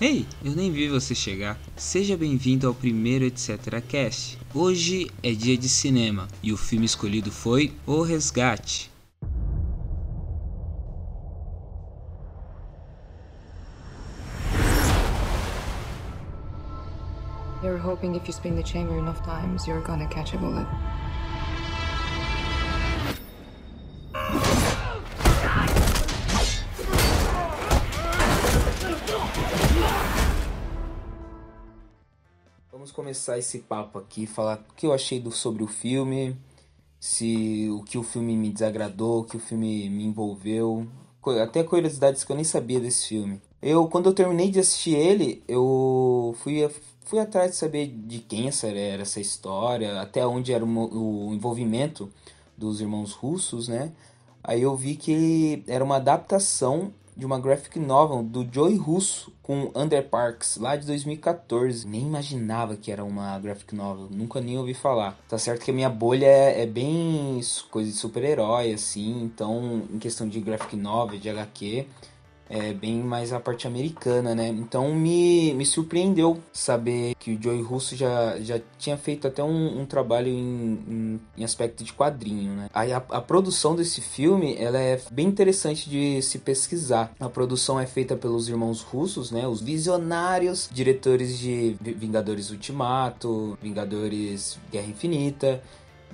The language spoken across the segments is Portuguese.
Ei, eu nem vi você chegar. Seja bem-vindo ao primeiro Etc. Cast. Hoje é dia de cinema e o filme escolhido foi O Resgate. You're hoping if you spin the chamber enough times, you're gonna catch a bullet. Começar esse papo aqui, falar o que eu achei do, sobre o filme, se o que o filme me desagradou, o que o filme me envolveu, até curiosidades que eu nem sabia desse filme. Eu, quando eu terminei de assistir ele, eu fui, fui atrás de saber de quem essa era essa história, até onde era o, o envolvimento dos irmãos russos, né? Aí eu vi que era uma adaptação de uma graphic novel do Joey Russo com Under Parks, lá de 2014. Nem imaginava que era uma graphic novel, nunca nem ouvi falar. Tá certo que a minha bolha é, é bem coisa de super-herói, assim, então em questão de graphic novel, de HQ, é bem mais a parte americana, né? Então me, me surpreendeu saber que o Joey Russo já, já tinha feito até um, um trabalho em, em, em, aspecto de quadrinho, né? Aí a, a, produção desse filme, ela é bem interessante de se pesquisar. A produção é feita pelos irmãos russos, né? Os visionários diretores de Vingadores Ultimato, Vingadores Guerra Infinita,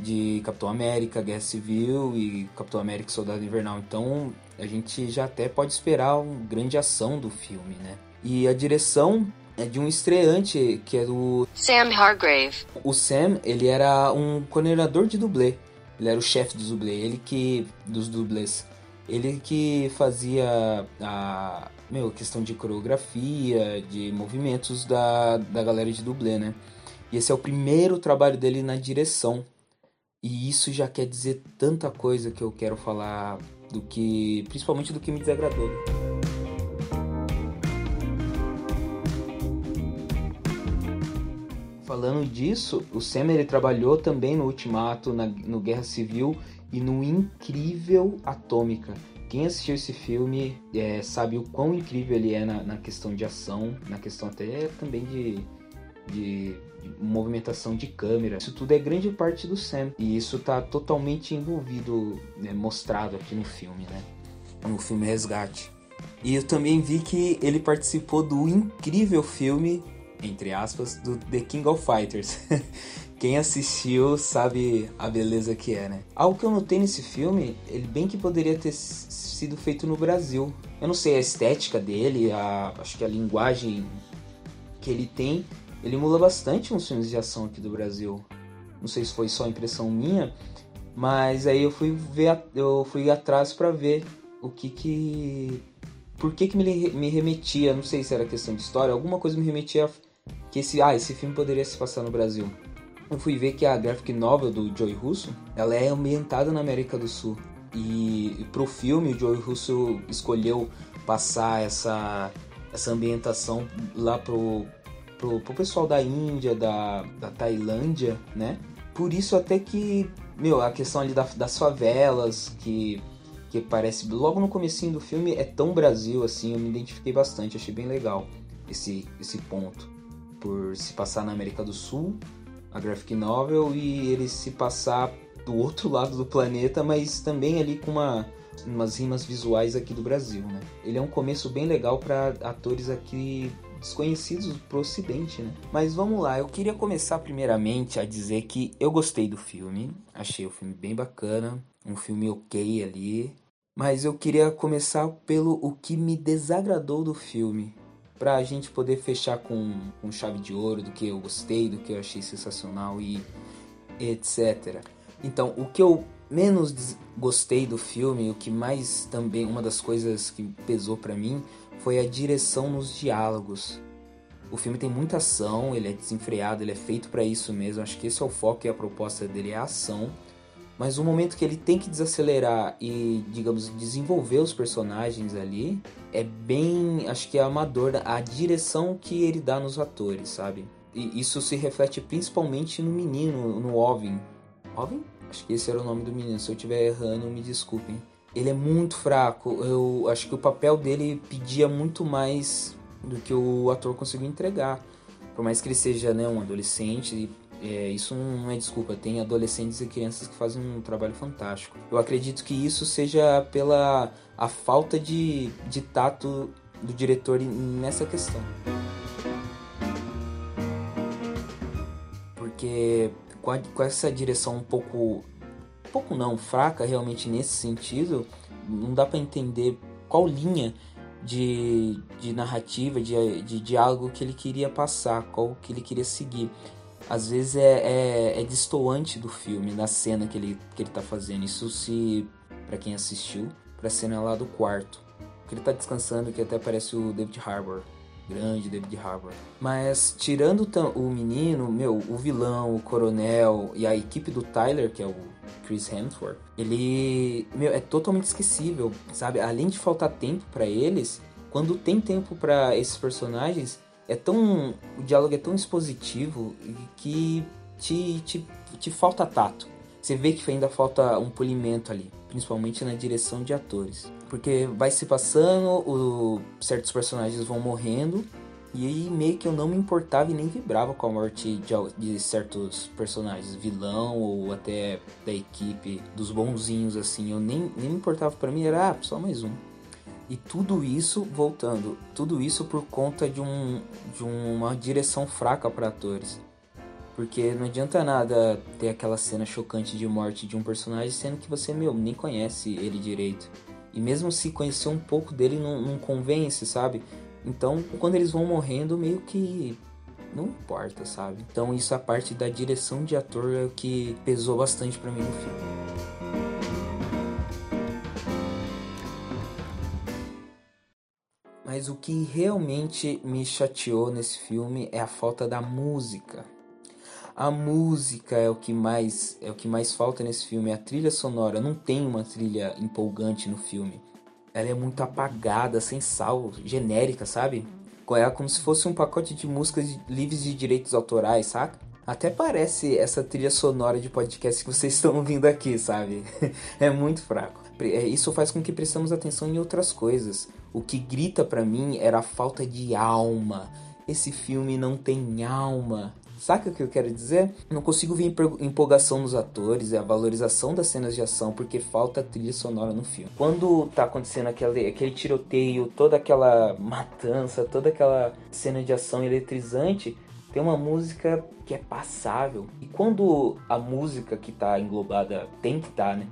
de Capitão América, Guerra Civil e Capitão América Soldado Invernal. Então a gente já até pode esperar uma grande ação do filme, né? E a direção é de um estreante que é do Sam Hargrave. O Sam, ele era um coordenador de dublê. Ele era o chefe dos dublê, ele que dos dublês. Ele que fazia a meu, questão de coreografia, de movimentos da, da galera de dublê, né? E esse é o primeiro trabalho dele na direção. E isso já quer dizer tanta coisa que eu quero falar do que principalmente do que me desagradou. Falando disso, o Sam ele trabalhou também no Ultimato, na, no Guerra Civil e no Incrível Atômica. Quem assistiu esse filme é, sabe o quão incrível ele é na, na, questão de ação, na questão até também de, de, movimentação de câmera. Isso tudo é grande parte do Sam. E isso está totalmente envolvido, né, mostrado aqui no filme, né? No filme Resgate. E eu também vi que ele participou do incrível filme, entre aspas, do The King of Fighters. Quem assistiu sabe a beleza que é, né? Algo que eu notei nesse filme, ele bem que poderia ter sido feito no Brasil. Eu não sei a estética dele, a, acho que a linguagem que ele tem ele emula bastante uns filmes de ação aqui do Brasil. Não sei se foi só impressão minha, mas aí eu fui ver, eu fui atrás para ver o que que por que que me, me remetia, não sei se era questão de história, alguma coisa me remetia que esse, ah, esse filme poderia se passar no Brasil. Eu fui ver que a graphic novel do Joey Russo, ela é ambientada na América do Sul. E, pro filme o Joey Russo escolheu passar essa essa ambientação lá pro, pro, pro pessoal da Índia, da, da Tailândia, né? Por isso até que, meu, a questão ali da, das favelas, que, que parece logo no comecinho do filme é tão Brasil assim, eu me identifiquei bastante, achei bem legal esse, esse ponto. Por se passar na América do Sul, a graphic novel, e ele se passar do outro lado do planeta, mas também ali com uma, umas rimas visuais aqui do Brasil, né? Ele é um começo bem legal para atores aqui desconhecidos pro ocidente, né? Mas vamos lá, eu queria começar primeiramente a dizer que eu gostei do filme, achei o filme bem bacana, um filme ok ali, mas eu queria começar pelo o que me desagradou do filme, pra gente poder fechar com, com chave de ouro do que eu gostei, do que eu achei sensacional e etc. Então, o que eu menos gostei do filme, o que mais também uma das coisas que pesou para mim foi a direção nos diálogos. O filme tem muita ação, ele é desenfreado, ele é feito para isso mesmo. Acho que esse é o foco e a proposta dele é a ação. Mas o momento que ele tem que desacelerar e, digamos, desenvolver os personagens ali é bem, acho que é amador a direção que ele dá nos atores, sabe? E isso se reflete principalmente no menino, no Ovin. Ovin? Acho que esse era o nome do menino. Se eu estiver errando, me desculpem ele é muito fraco. Eu acho que o papel dele pedia muito mais do que o ator conseguiu entregar. Por mais que ele seja né, um adolescente, é, isso não é desculpa. Tem adolescentes e crianças que fazem um trabalho fantástico. Eu acredito que isso seja pela a falta de, de tato do diretor nessa questão. Porque com, a, com essa direção um pouco, pouco não, fraca realmente nesse sentido, não dá para entender qual linha de, de narrativa, de, de diálogo que ele queria passar, qual que ele queria seguir. Às vezes é, é, é do filme, da cena que ele, que ele tá fazendo. Isso se, para quem assistiu, pra cena lá do quarto. Que ele tá descansando, que até parece o David Harbour grande David Harbour. Mas tirando o menino, meu, o vilão, o coronel e a equipe do Tyler, que é o Chris Hemsworth, ele, meu, é totalmente esquecível, sabe? Além de faltar tempo para eles, quando tem tempo para esses personagens, é tão o diálogo é tão expositivo que te, te, te falta tato. Você vê que ainda falta um polimento ali, principalmente na direção de atores. Porque vai se passando, o, certos personagens vão morrendo, e aí meio que eu não me importava e nem vibrava com a morte de, de, certos personagens, vilão ou até da equipe, dos bonzinhos assim. Eu nem, nem me importava, para mim era ah, só mais um. E tudo isso, voltando, tudo isso por conta de, um, de uma direção fraca para atores. Porque não adianta nada ter aquela cena chocante de morte de um personagem, sendo que você, meu, nem conhece ele direito. E mesmo se conhecer um pouco dele, não, não convence, sabe? Então, quando eles vão morrendo, meio que não importa, sabe? Então, isso a parte da direção de ator é o que pesou bastante para mim no filme. Mas o que realmente me chateou nesse filme é a falta da música. A música é o que mais é o que mais falta nesse filme. A trilha sonora não tem uma trilha empolgante no filme. Ela é muito apagada, sem sal, genérica, sabe? É como se fosse um pacote de músicas livres de direitos autorais, saca? Até parece essa trilha sonora de podcast que vocês estão ouvindo aqui, sabe? é muito fraco. É, isso faz com que prestamos atenção em outras coisas. O que grita para mim era a falta de alma. Esse filme não tem alma. Saca o que eu quero dizer? Não consigo ver empolgação nos atores a valorização das cenas de ação porque falta trilha sonora no filme. Quando tá acontecendo aquele, aquele tiroteio, toda aquela matança, toda aquela cena de ação eletrizante, tem uma música que é passável. E quando a música que tá englobada, tem que estar, tá, né?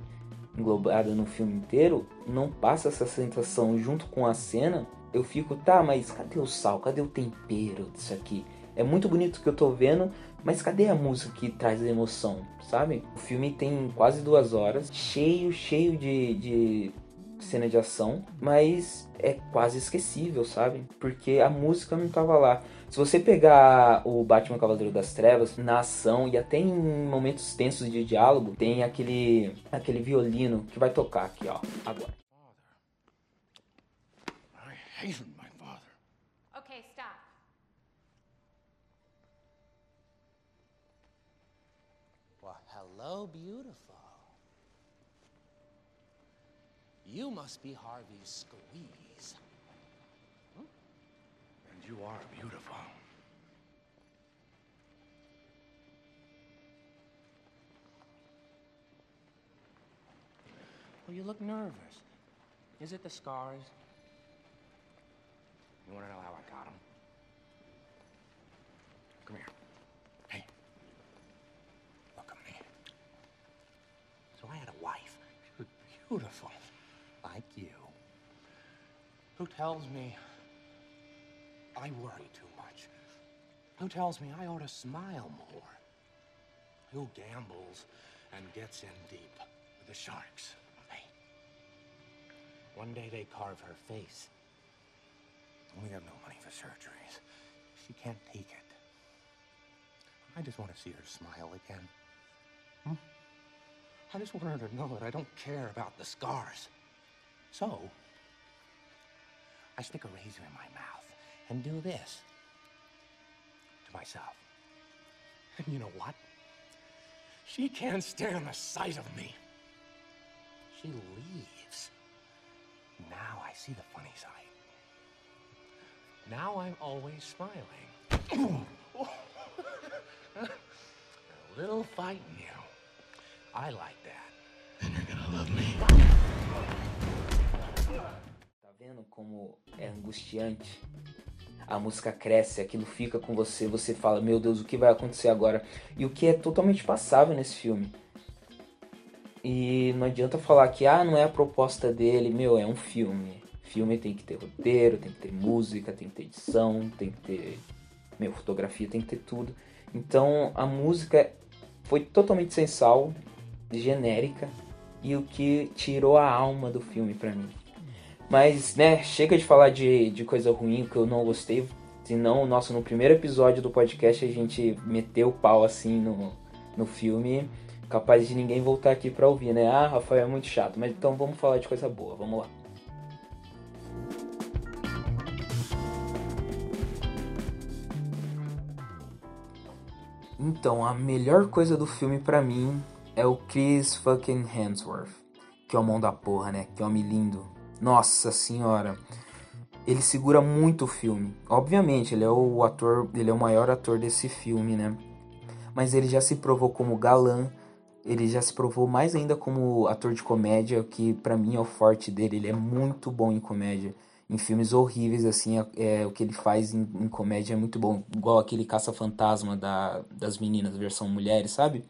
Englobada no filme inteiro, não passa essa sensação junto com a cena, eu fico, tá, mas cadê o sal? Cadê o tempero disso aqui? É muito bonito o que eu tô vendo, mas cadê a música que traz a emoção, sabe? O filme tem quase duas horas, cheio, cheio de, de cena de ação, mas é quase esquecível, sabe? Porque a música não tava lá. Se você pegar o Batman Cavaleiro das Trevas na ação e até em momentos tensos de diálogo, tem aquele aquele violino que vai tocar aqui, ó, agora. I Hello, beautiful. You must be Harvey's squeeze. Hmm? And you are beautiful. Well, you look nervous. Is it the scars? You want to know how I got them? Come here. Beautiful, like you, who tells me I worry too much, who tells me I ought to smile more, who gambles and gets in deep with the sharks. Hey, one day they carve her face. We have no money for surgeries. She can't take it. I just want to see her smile again. Hmm? I just want her to know that I don't care about the scars. So, I stick a razor in my mouth and do this to myself. And you know what? She can't stand the sight of me. She leaves. Now I see the funny side. Now I'm always smiling. a little fight in you. I like that. And you're gonna love me. Tá vendo como é angustiante? A música cresce, aquilo fica com você, você fala, meu Deus, o que vai acontecer agora? E o que é totalmente passável nesse filme. E não adianta falar que ah, não é a proposta dele, meu, é um filme. Filme tem que ter roteiro, tem que ter música, tem que ter edição, tem que ter. Meu, fotografia tem que ter tudo. Então a música foi totalmente sensal, genérica, e o que tirou a alma do filme pra mim. Mas, né, chega de falar de, de coisa ruim que eu não gostei. Senão, nossa, no primeiro episódio do podcast a gente meteu o pau assim no, no filme. Capaz de ninguém voltar aqui pra ouvir, né? Ah, Rafael é muito chato. Mas então vamos falar de coisa boa, vamos lá. Então, a melhor coisa do filme pra mim é o Chris fucking Hemsworth. Que é o mão da porra, né? Que homem lindo. Nossa senhora. Ele segura muito o filme. Obviamente, ele é o ator, ele é o maior ator desse filme, né? Mas ele já se provou como galã, ele já se provou mais ainda como ator de comédia, que para mim é o forte dele. Ele é muito bom em comédia. Em filmes horríveis, assim, é, é o que ele faz em, em, comédia é muito bom. Igual aquele Caça-Fantasma da, das meninas, versão mulheres, sabe?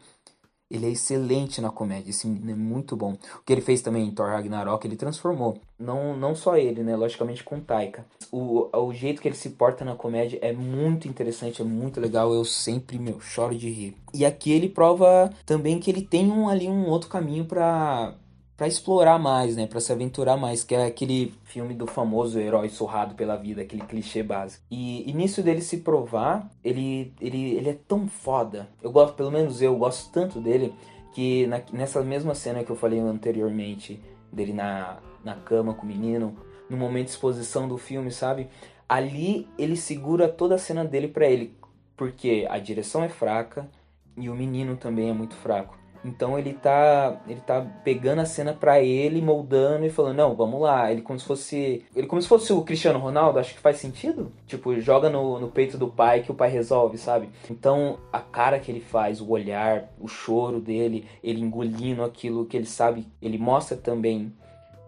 Ele é excelente na comédia, é muito bom. O que ele fez também em Thor Ragnarok, ele transformou. Não, não só ele, né? Logicamente com Taika. O, o jeito que ele se porta na comédia é muito interessante, é muito legal. Eu sempre, meu, choro de rir. E aqui ele prova também que ele tem um, ali um outro caminho para para explorar mais, né, para se aventurar mais, que é aquele filme do famoso herói surrado pela vida, aquele clichê básico. E, e nisso dele se provar, ele, ele, ele é tão foda. Eu gosto, pelo menos eu gosto tanto dele que na, nessa mesma cena que eu falei anteriormente dele na, na cama com o menino, no momento de exposição do filme, sabe? Ali ele segura toda a cena dele para ele, porque a direção é fraca e o menino também é muito fraco. Então ele tá, ele tá pegando a cena para ele, moldando e falando: "Não, vamos lá". Ele como se fosse, ele como se fosse o Cristiano Ronaldo, acho que faz sentido? Tipo, joga no, no peito do pai que o pai resolve, sabe? Então, a cara que ele faz, o olhar, o choro dele, ele engolindo aquilo que ele sabe, ele mostra também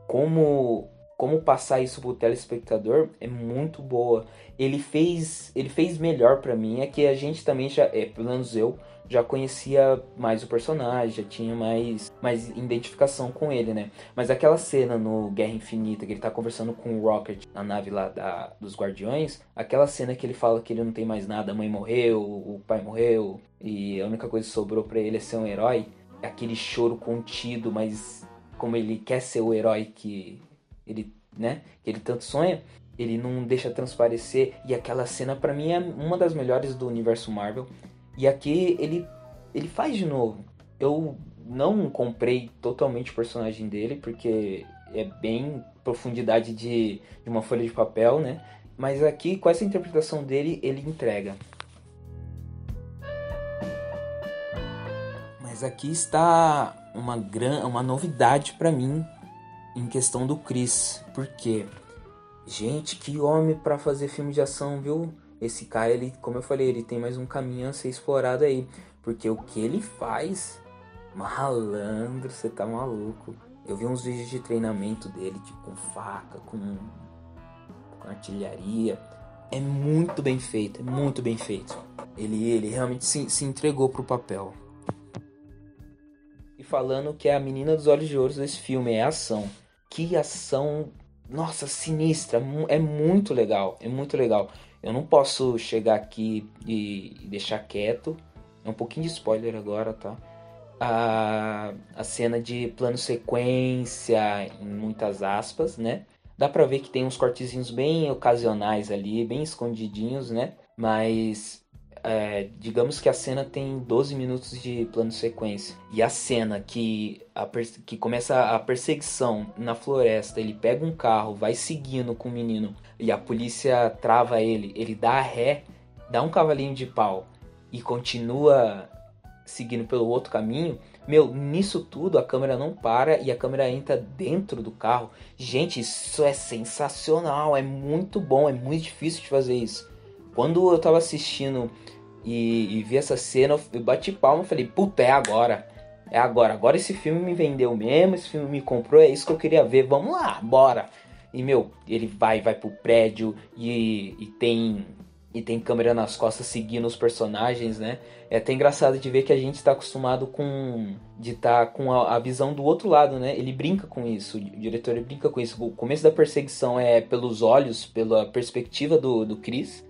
como como passar isso pro telespectador é muito boa. Ele fez, ele fez melhor para mim, é que a gente também já, é, pelo menos eu, já conhecia mais o personagem, já tinha mais, mais identificação com ele, né? Mas aquela cena no Guerra Infinita, que ele tá conversando com o Rocket na nave lá da, dos Guardiões, aquela cena que ele fala que ele não tem mais nada, a mãe morreu, o pai morreu, e a única coisa que sobrou para ele é ser um herói, é aquele choro contido, mas como ele quer ser o herói que ele, né, que ele tanto sonha, ele não deixa transparecer, e aquela cena para mim é uma das melhores do universo Marvel. E aqui ele, ele faz de novo. Eu não comprei totalmente o personagem dele, porque é bem profundidade de, de uma folha de papel, né? Mas aqui, com essa interpretação dele, ele entrega. Mas aqui está uma, gran, uma novidade para mim em questão do Chris. Porque, gente, que homem para fazer filme de ação, viu? esse cara, ele, como eu falei, ele tem mais um caminho a ser explorado aí. Porque o que ele faz, malandro, você tá maluco. Eu vi uns vídeos de treinamento dele, tipo, com faca, com, com artilharia. É muito bem feito, é muito bem feito. Ele, ele realmente se, se entregou pro papel. Falando que é a menina dos olhos de ouro desse filme é ação. Que ação, nossa, sinistra, é muito legal, é muito legal. Eu não posso chegar aqui e deixar quieto. É um pouquinho de spoiler agora, tá? A, a cena de plano sequência, em muitas aspas, né? Dá pra ver que tem uns cortezinhos bem ocasionais ali, bem escondidinhos, né? Mas é, digamos que a cena tem 12 minutos de plano sequência. E a cena que, a que começa a perseguição na floresta, ele pega um carro, vai seguindo com o menino e a polícia trava ele, ele dá ré, dá um cavalinho de pau e continua seguindo pelo outro caminho. Meu, nisso tudo a câmera não para e a câmera entra dentro do carro. Gente, isso é sensacional, é muito bom, é muito difícil de fazer isso. Quando eu tava assistindo e, e vi essa cena, eu bati palma e falei, puta, é agora. É agora. Agora esse filme me vendeu mesmo, esse filme me comprou, é isso que eu queria ver. Vamos lá, bora. E meu, ele vai, vai pro prédio e, e tem e tem câmera nas costas seguindo os personagens, né? É até engraçado de ver que a gente está acostumado com de estar tá com a, a, visão do outro lado, né? Ele brinca com isso, o diretor brinca com isso. O começo da perseguição é pelos olhos, pela perspectiva do, do Chris.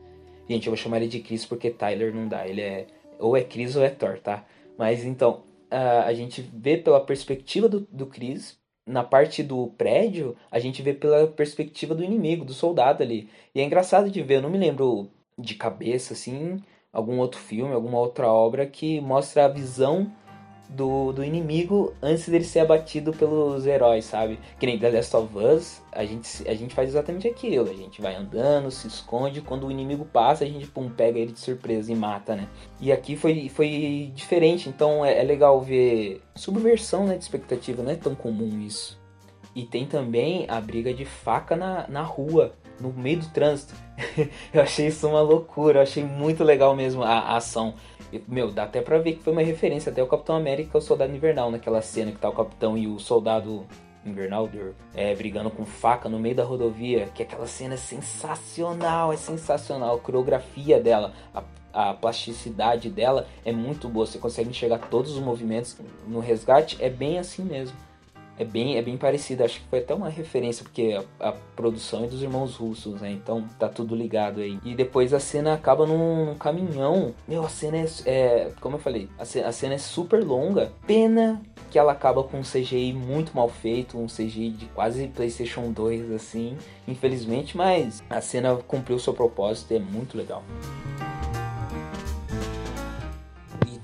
Gente, eu vou chamar ele de Chris porque Tyler não dá, ele é ou é Chris ou é Thor, tá? Mas então, a, a gente vê pela perspectiva do, do Chris, na parte do prédio, a gente vê pela perspectiva do inimigo, do soldado ali. E é engraçado de ver, eu não me lembro de cabeça, assim, algum outro filme, alguma outra obra que mostra a visão do, do inimigo antes dele ser abatido pelos heróis, sabe? Que nem The Last of Us, a gente, a gente faz exatamente aquilo. A gente vai andando, se esconde, quando o inimigo passa, a gente pum, pega ele de surpresa e mata, né? E aqui foi, foi diferente, então é, é legal ver subversão né, de expectativa, não é tão comum isso. E tem também a briga de faca na, na rua, no meio do trânsito. eu achei isso uma loucura, eu achei muito legal mesmo a, a ação. E, meu, dá até pra ver que foi uma referência até o Capitão América o Soldado Invernal, naquela cena que tá o Capitão e o Soldado Invernal é, brigando com faca no meio da rodovia, que aquela cena é sensacional, é sensacional. A coreografia dela, a, a plasticidade dela é muito boa. Você consegue enxergar todos os movimentos no resgate, é bem assim mesmo é bem, é bem parecido. Acho que foi até uma referência, porque a, a, produção é dos irmãos russos, né? Então tá tudo ligado aí. E depois a cena acaba num, num caminhão. Meu, a cena é, é como eu falei, a cena, a cena, é super longa. Pena que ela acaba com um CGI muito mal feito, um CGI de quase PlayStation 2, assim. Infelizmente, mas a cena cumpriu seu propósito e é muito legal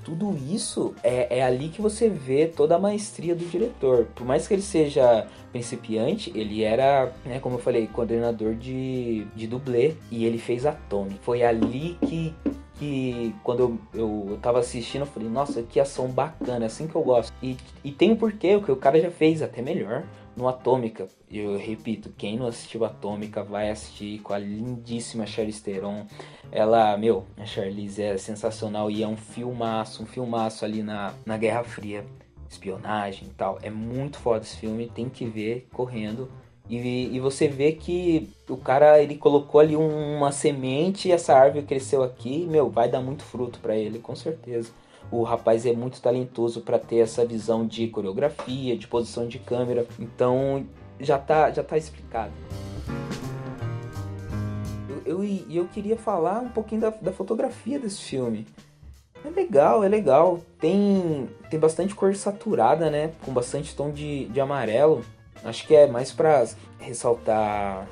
tudo isso é, é ali que você vê toda a maestria do diretor. Por mais que ele seja principiante, ele era, né, como eu falei, coordenador de, de dublê e ele fez Atomic. Foi ali que que quando eu, eu, eu tava assistindo, eu falei, nossa, que ação bacana, é assim que eu gosto. E, e tem um porquê, o que o cara já fez até melhor no Atômica. Eu repito, quem não assistiu Atômica vai assistir com a lindíssima Charlize Theron. Ela, meu, a Charlize é sensacional e é um filmaço, um filmaço ali na, na Guerra Fria. Espionagem e tal. É muito foda esse filme, tem que ver correndo. E, e você vê que o cara ele colocou ali uma semente e essa árvore cresceu aqui, meu, vai dar muito fruto para ele, com certeza. O rapaz é muito talentoso para ter essa visão de coreografia, de posição de câmera. Então já tá, já tá explicado. Eu, eu, eu queria falar um pouquinho da, da fotografia desse filme. É legal, é legal. Tem, tem bastante cor saturada, né? Com bastante tom de, de amarelo. Acho que é mais para ressaltar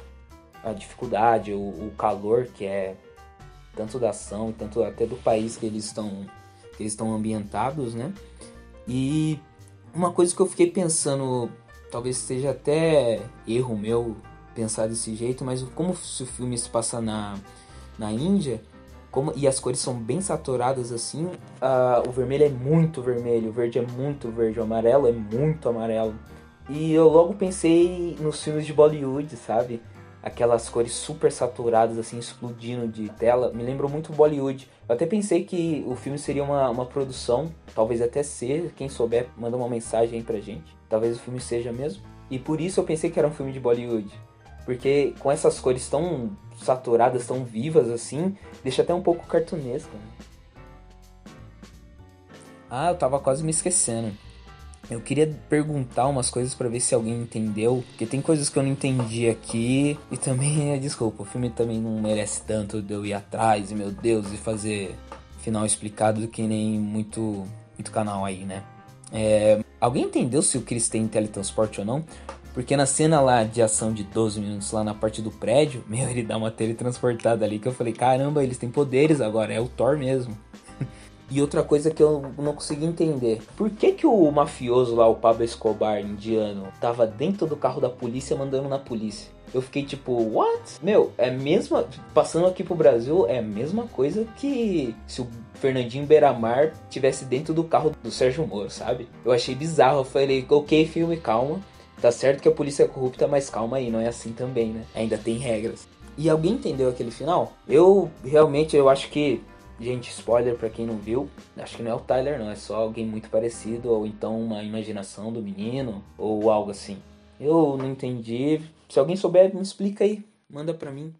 a dificuldade, o, o, calor que é tanto da ação, tanto até do país que eles estão eles estão ambientados, né? E uma coisa que eu fiquei pensando, talvez seja até erro meu pensar desse jeito, mas como se o filme se passa na, na Índia, como, e as cores são bem saturadas assim, uh, o vermelho é muito vermelho, o verde é muito verde, o amarelo é muito amarelo. E eu logo pensei nos filmes de Bollywood, sabe? Aquelas cores super saturadas, assim, explodindo de tela, me lembrou muito Bollywood. Eu até pensei que o filme seria uma, uma produção, talvez até ser, quem souber, manda uma mensagem aí pra gente. Talvez o filme seja mesmo. E por isso eu pensei que era um filme de Bollywood. Porque com essas cores tão saturadas, tão vivas assim, deixa até um pouco cartunesco. Né? Ah, eu tava quase me esquecendo. Eu queria perguntar umas coisas para ver se alguém entendeu, porque tem coisas que eu não entendi aqui e também, desculpa, o filme também não merece tanto de eu ir atrás e meu Deus e fazer final explicado que nem muito muito canal aí, né? É, alguém entendeu se o Chris tem teletransporte ou não? Porque na cena lá de ação de 12 minutos lá na parte do prédio, meu, ele dá uma teletransportada ali que eu falei, caramba, eles têm poderes agora, é o Thor mesmo. E outra coisa que eu não consegui entender. Por que que o mafioso lá, o Pablo Escobar, indiano, tava dentro do carro da polícia mandando na polícia? Eu fiquei tipo, what? Meu, é mesma. Passando aqui pro Brasil, é a mesma coisa que se o Fernandinho Beiramar tivesse dentro do carro do Sérgio Moro, sabe? Eu achei bizarro. Eu falei, ok, filme, calma. Tá certo que a polícia é corrupta, mas calma aí, não é assim também, né? Ainda tem regras. E alguém entendeu aquele final? Eu realmente eu acho que Gente, spoiler para quem não viu, acho que não é o Tyler não, é só alguém muito parecido ou então uma imaginação do menino ou algo assim. Eu não entendi. Se alguém souber, me explica aí, manda pra mim.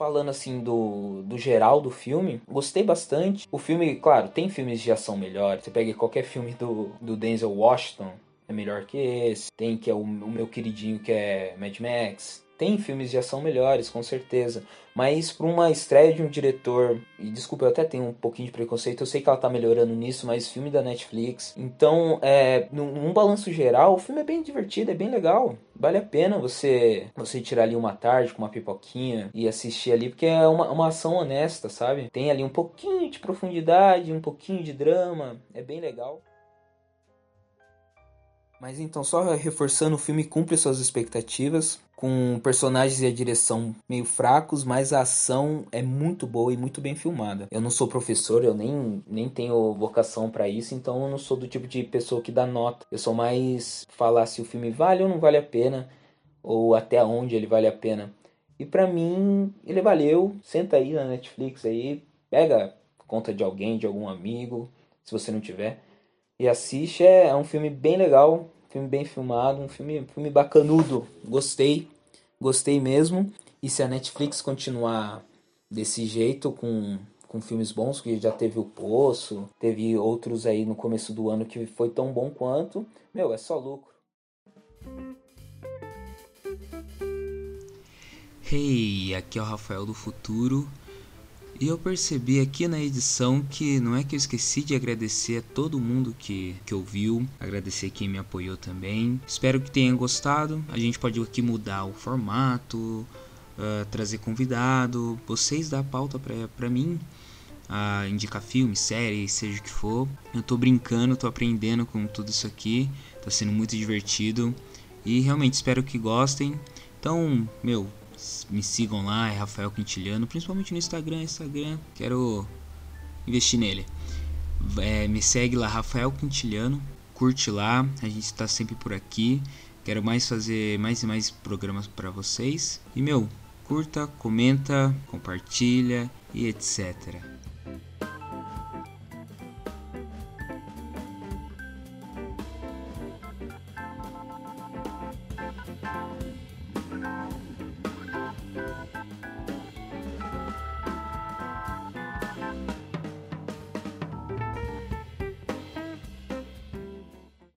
falando assim do, do geral do filme, gostei bastante. O filme, claro, tem filmes de ação melhor. Você pega qualquer filme do, do Denzel Washington, é melhor que esse. Tem que é o, o meu queridinho que é Mad Max. Tem filmes de ação melhores, com certeza. Mas para uma estreia de um diretor, e desculpa, eu até tenho um pouquinho de preconceito, eu sei que ela tá melhorando nisso, mas filme da Netflix. Então, é, num, num balanço geral, o filme é bem divertido, é bem legal. Vale a pena você você tirar ali uma tarde com uma pipoquinha e assistir ali, porque é uma, uma ação honesta, sabe? Tem ali um pouquinho de profundidade, um pouquinho de drama, é bem legal. Mas então, só reforçando, o filme cumpre suas expectativas, com personagens e a direção meio fracos, mas a ação é muito boa e muito bem filmada. Eu não sou professor, eu nem, nem tenho vocação para isso, então eu não sou do tipo de pessoa que dá nota. Eu sou mais falar se o filme vale ou não vale a pena, ou até onde ele vale a pena. E para mim, ele valeu. Senta aí na Netflix aí, pega conta de alguém, de algum amigo, se você não tiver e assiste. É, é um filme bem legal, filme bem filmado, um filme, filme bacanudo. Gostei, gostei mesmo. E se a Netflix continuar desse jeito, com, com filmes bons, que já teve O Poço, teve outros aí no começo do ano que foi tão bom quanto, meu, é só lucro. Hey, aqui é o Rafael do Futuro e eu percebi aqui na edição que não é que eu esqueci de agradecer a todo mundo que, que ouviu, agradecer quem me apoiou também. Espero que tenham gostado. A gente pode aqui mudar o formato, uh, trazer convidado, vocês dar pauta para mim. Uh, indicar filme, série, seja o que for. Eu tô brincando, tô aprendendo com tudo isso aqui. Tá sendo muito divertido. E realmente espero que gostem. Então, meu, me sigam lá, é Rafael Quintiliano, principalmente no Instagram, Instagram, quero investir nele. É, me segue lá, Rafael Quintiliano, curte lá, a gente está sempre por aqui. Quero mais fazer mais e mais programas para vocês. E meu, curta, comenta, compartilha e etc.